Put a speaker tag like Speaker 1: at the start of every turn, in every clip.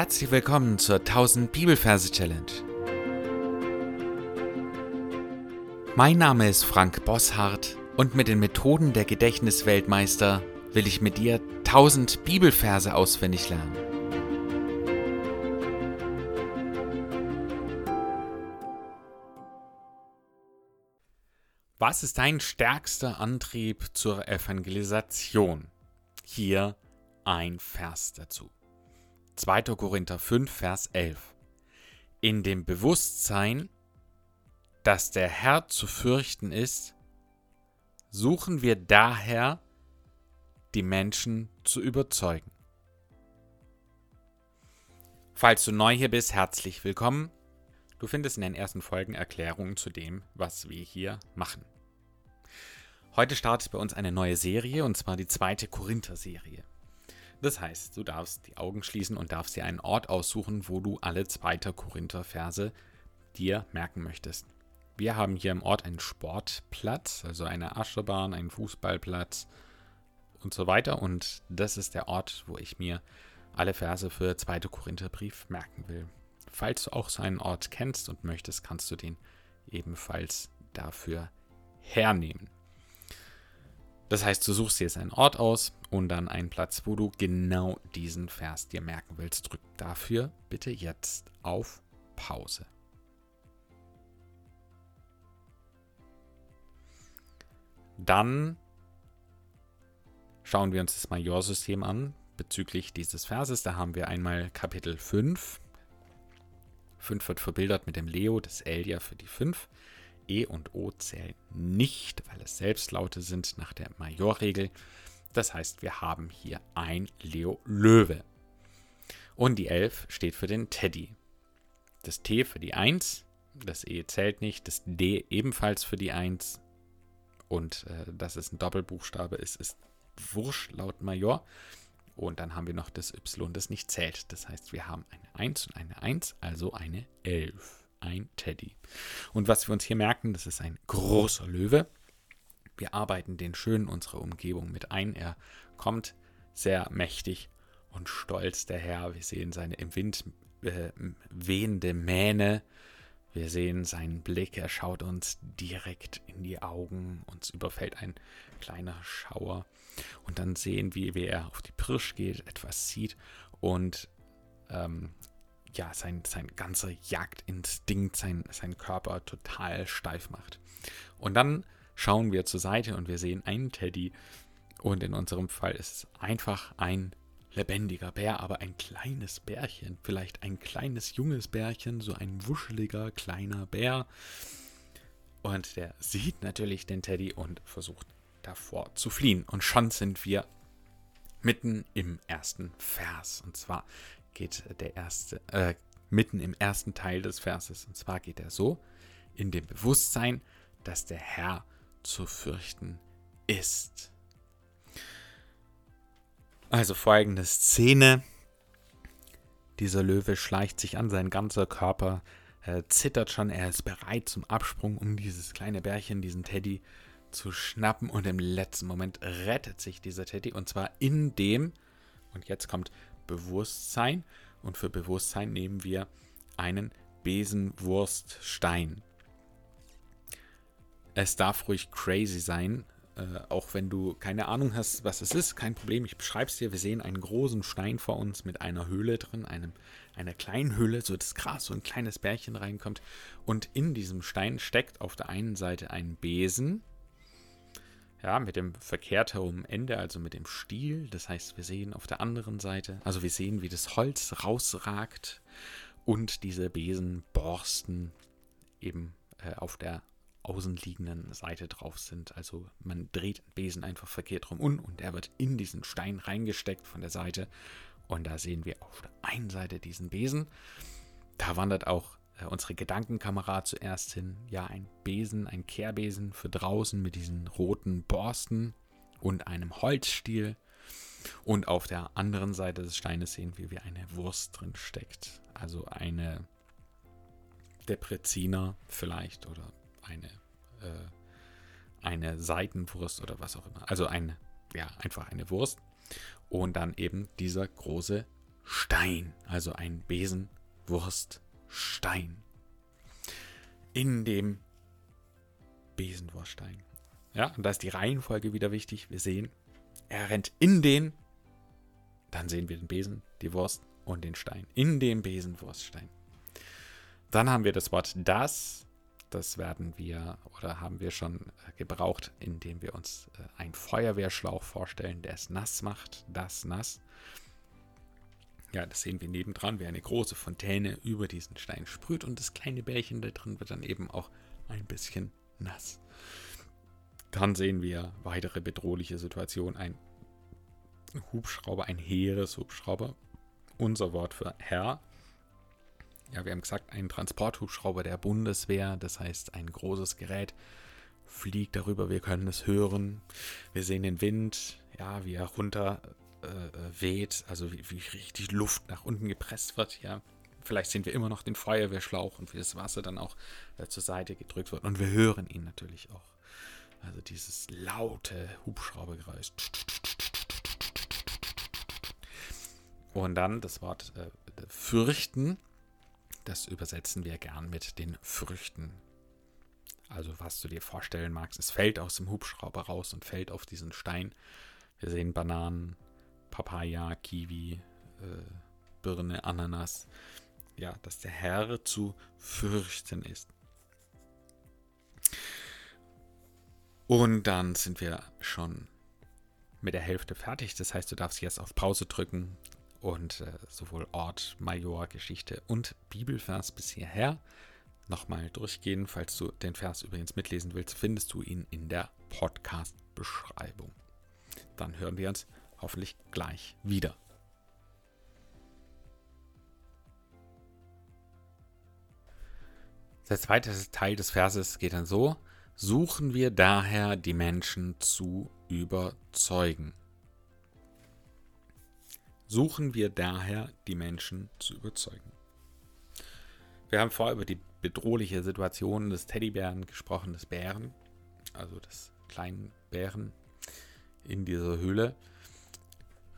Speaker 1: Herzlich willkommen zur 1000 Bibelverse Challenge. Mein Name ist Frank Bosshardt und mit den Methoden der Gedächtnisweltmeister will ich mit dir 1000 Bibelverse auswendig lernen. Was ist dein stärkster Antrieb zur Evangelisation? Hier ein Vers dazu. 2. Korinther 5, Vers 11. In dem Bewusstsein, dass der Herr zu fürchten ist, suchen wir daher, die Menschen zu überzeugen. Falls du neu hier bist, herzlich willkommen. Du findest in den ersten Folgen Erklärungen zu dem, was wir hier machen. Heute startet bei uns eine neue Serie, und zwar die zweite Korinther-Serie. Das heißt, du darfst die Augen schließen und darfst dir einen Ort aussuchen, wo du alle 2. Korinther-Verse dir merken möchtest. Wir haben hier im Ort einen Sportplatz, also eine Aschebahn, einen Fußballplatz und so weiter. Und das ist der Ort, wo ich mir alle Verse für 2. Korintherbrief merken will. Falls du auch so einen Ort kennst und möchtest, kannst du den ebenfalls dafür hernehmen. Das heißt, du suchst dir jetzt einen Ort aus und dann einen Platz, wo du genau diesen Vers dir merken willst. Drück dafür bitte jetzt auf Pause. Dann schauen wir uns das Majorsystem an bezüglich dieses Verses. Da haben wir einmal Kapitel 5. 5 wird verbildert mit dem Leo, das L ja für die 5. E und O zählen nicht, weil es Selbstlaute sind nach der Majorregel. Das heißt, wir haben hier ein Leo Löwe. Und die 11 steht für den Teddy. Das T für die 1, das E zählt nicht, das D ebenfalls für die 1 und äh, dass es ein Doppelbuchstabe ist, ist wurscht laut Major. Und dann haben wir noch das Y, das nicht zählt. Das heißt, wir haben eine 1 und eine 1, also eine 11 ein Teddy. Und was wir uns hier merken, das ist ein großer Löwe. Wir arbeiten den schön unserer Umgebung mit ein. Er kommt sehr mächtig und stolz daher. Wir sehen seine im Wind äh, wehende Mähne. Wir sehen seinen Blick. Er schaut uns direkt in die Augen. Uns überfällt ein kleiner Schauer. Und dann sehen wir, wie er auf die Pirsch geht, etwas sieht und ähm, ja, sein, sein ganzer Jagdinstinkt, sein, sein Körper total steif macht. Und dann schauen wir zur Seite und wir sehen einen Teddy. Und in unserem Fall ist es einfach ein lebendiger Bär, aber ein kleines Bärchen. Vielleicht ein kleines junges Bärchen, so ein wuscheliger kleiner Bär. Und der sieht natürlich den Teddy und versucht davor zu fliehen. Und schon sind wir mitten im ersten Vers. Und zwar geht der erste, äh, mitten im ersten Teil des Verses. Und zwar geht er so, in dem Bewusstsein, dass der Herr zu fürchten ist. Also folgende Szene. Dieser Löwe schleicht sich an, sein ganzer Körper äh, zittert schon, er ist bereit zum Absprung, um dieses kleine Bärchen, diesen Teddy zu schnappen und im letzten Moment rettet sich dieser Teddy und zwar in dem, und jetzt kommt Bewusstsein und für Bewusstsein nehmen wir einen Besenwurststein. Es darf ruhig crazy sein, äh, auch wenn du keine Ahnung hast, was es ist, kein Problem, ich beschreibe es dir. Wir sehen einen großen Stein vor uns mit einer Höhle drin, einem, einer kleinen Höhle, so das Gras, so ein kleines Bärchen reinkommt. Und in diesem Stein steckt auf der einen Seite ein Besen, ja, mit dem verkehrt herum Ende, also mit dem Stiel. Das heißt, wir sehen auf der anderen Seite, also wir sehen, wie das Holz rausragt und diese Besenborsten eben äh, auf der außenliegenden Seite drauf sind. Also man dreht den Besen einfach verkehrt rum um und er wird in diesen Stein reingesteckt von der Seite. Und da sehen wir auf der einen Seite diesen Besen. Da wandert auch unsere Gedankenkamera zuerst hin. Ja, ein Besen, ein Kehrbesen für draußen mit diesen roten Borsten und einem Holzstiel. Und auf der anderen Seite des Steines sehen wir, wie eine Wurst drin steckt. Also eine Depreziner vielleicht oder eine, äh, eine Seitenwurst oder was auch immer. Also eine, ja, einfach eine Wurst. Und dann eben dieser große Stein, also ein Besenwurststein. In dem Besenwurststein. Ja, und da ist die Reihenfolge wieder wichtig. Wir sehen, er rennt in den, dann sehen wir den Besen, die Wurst und den Stein. In den Besenwurststein. Dann haben wir das Wort das. Das werden wir oder haben wir schon äh, gebraucht, indem wir uns äh, einen Feuerwehrschlauch vorstellen, der es nass macht. Das nass. Ja, das sehen wir nebendran, wie eine große Fontäne über diesen Stein sprüht und das kleine Bärchen da drin wird dann eben auch ein bisschen nass. Dann sehen wir weitere bedrohliche Situationen. Ein Hubschrauber, ein Heereshubschrauber. Unser Wort für Herr ja, wir haben gesagt, ein Transporthubschrauber der Bundeswehr, das heißt ein großes Gerät, fliegt darüber, wir können es hören. Wir sehen den Wind, ja, wie er runter äh, äh, weht, also wie, wie richtig Luft nach unten gepresst wird, ja. Vielleicht sehen wir immer noch den Feuerwehrschlauch und wie das Wasser dann auch äh, zur Seite gedrückt wird. Und wir hören ihn natürlich auch. Also dieses laute Hubschraubergeräusch. Und dann das Wort äh, fürchten das übersetzen wir gern mit den Früchten. Also was du dir vorstellen magst, es fällt aus dem Hubschrauber raus und fällt auf diesen Stein. Wir sehen Bananen, Papaya, Kiwi, äh, Birne, Ananas. Ja, dass der Herr zu fürchten ist. Und dann sind wir schon mit der Hälfte fertig. Das heißt, du darfst jetzt auf Pause drücken, und äh, sowohl Ort, Major, Geschichte und Bibelvers bis hierher nochmal durchgehen. Falls du den Vers übrigens mitlesen willst, findest du ihn in der Podcast-Beschreibung. Dann hören wir uns hoffentlich gleich wieder. Der zweite Teil des Verses geht dann so: Suchen wir daher die Menschen zu überzeugen suchen wir daher, die Menschen zu überzeugen. Wir haben vorher über die bedrohliche Situation des Teddybären gesprochen, des Bären, also des kleinen Bären in dieser Höhle.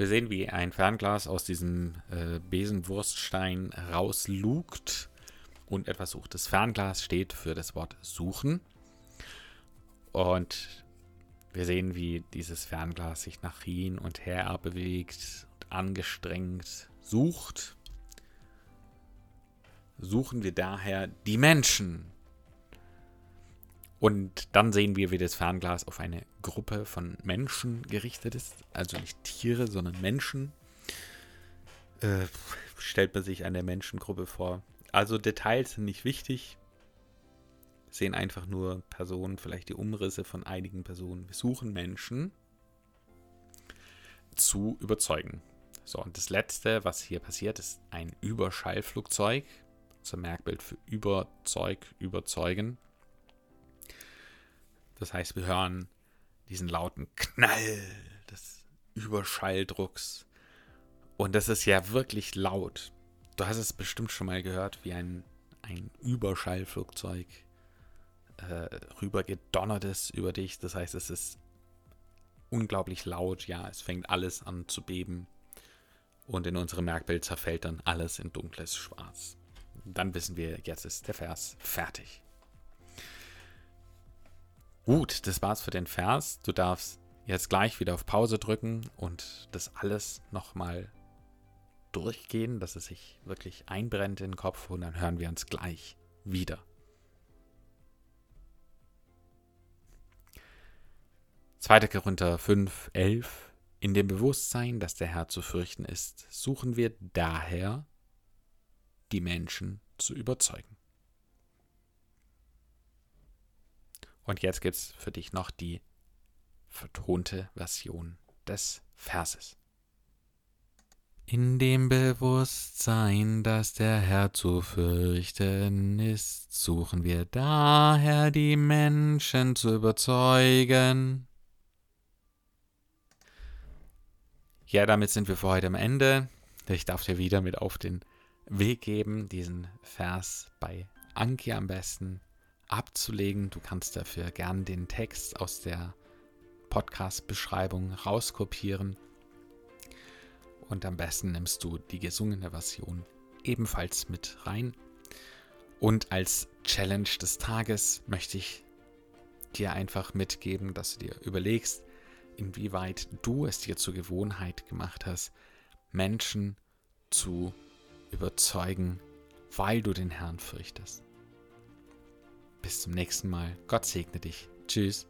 Speaker 1: Wir sehen, wie ein Fernglas aus diesem äh, Besenwurststein rauslugt und etwas sucht. Das Fernglas steht für das Wort suchen. Und wir sehen, wie dieses Fernglas sich nach hin und her bewegt angestrengt sucht, suchen wir daher die Menschen. Und dann sehen wir, wie das Fernglas auf eine Gruppe von Menschen gerichtet ist. Also nicht Tiere, sondern Menschen. Äh, stellt man sich eine Menschengruppe vor. Also Details sind nicht wichtig. Sehen einfach nur Personen, vielleicht die Umrisse von einigen Personen. Wir suchen Menschen zu überzeugen. So, und das letzte, was hier passiert, ist ein Überschallflugzeug. Ein Merkbild für Überzeug, Überzeugen. Das heißt, wir hören diesen lauten Knall des Überschalldrucks. Und das ist ja wirklich laut. Du hast es bestimmt schon mal gehört, wie ein, ein Überschallflugzeug äh, rüber gedonnert ist über dich. Das heißt, es ist unglaublich laut. Ja, es fängt alles an zu beben und in unserem Merkbild zerfällt dann alles in dunkles Schwarz. Dann wissen wir, jetzt ist der Vers fertig. Gut, das war's für den Vers. Du darfst jetzt gleich wieder auf Pause drücken und das alles nochmal durchgehen, dass es sich wirklich einbrennt in den Kopf und dann hören wir uns gleich wieder. Zweiter Korinther 5, 11 in dem Bewusstsein, dass der Herr zu fürchten ist, suchen wir daher, die Menschen zu überzeugen. Und jetzt gibt es für dich noch die vertonte Version des Verses. In dem Bewusstsein, dass der Herr zu fürchten ist, suchen wir daher die Menschen zu überzeugen. Ja, damit sind wir für heute am Ende. Ich darf dir wieder mit auf den Weg geben, diesen Vers bei Anki am besten abzulegen. Du kannst dafür gern den Text aus der Podcast-Beschreibung rauskopieren Und am besten nimmst du die gesungene Version ebenfalls mit rein. Und als Challenge des Tages möchte ich dir einfach mitgeben, dass du dir überlegst, inwieweit du es dir zur Gewohnheit gemacht hast, Menschen zu überzeugen, weil du den Herrn fürchtest. Bis zum nächsten Mal. Gott segne dich. Tschüss.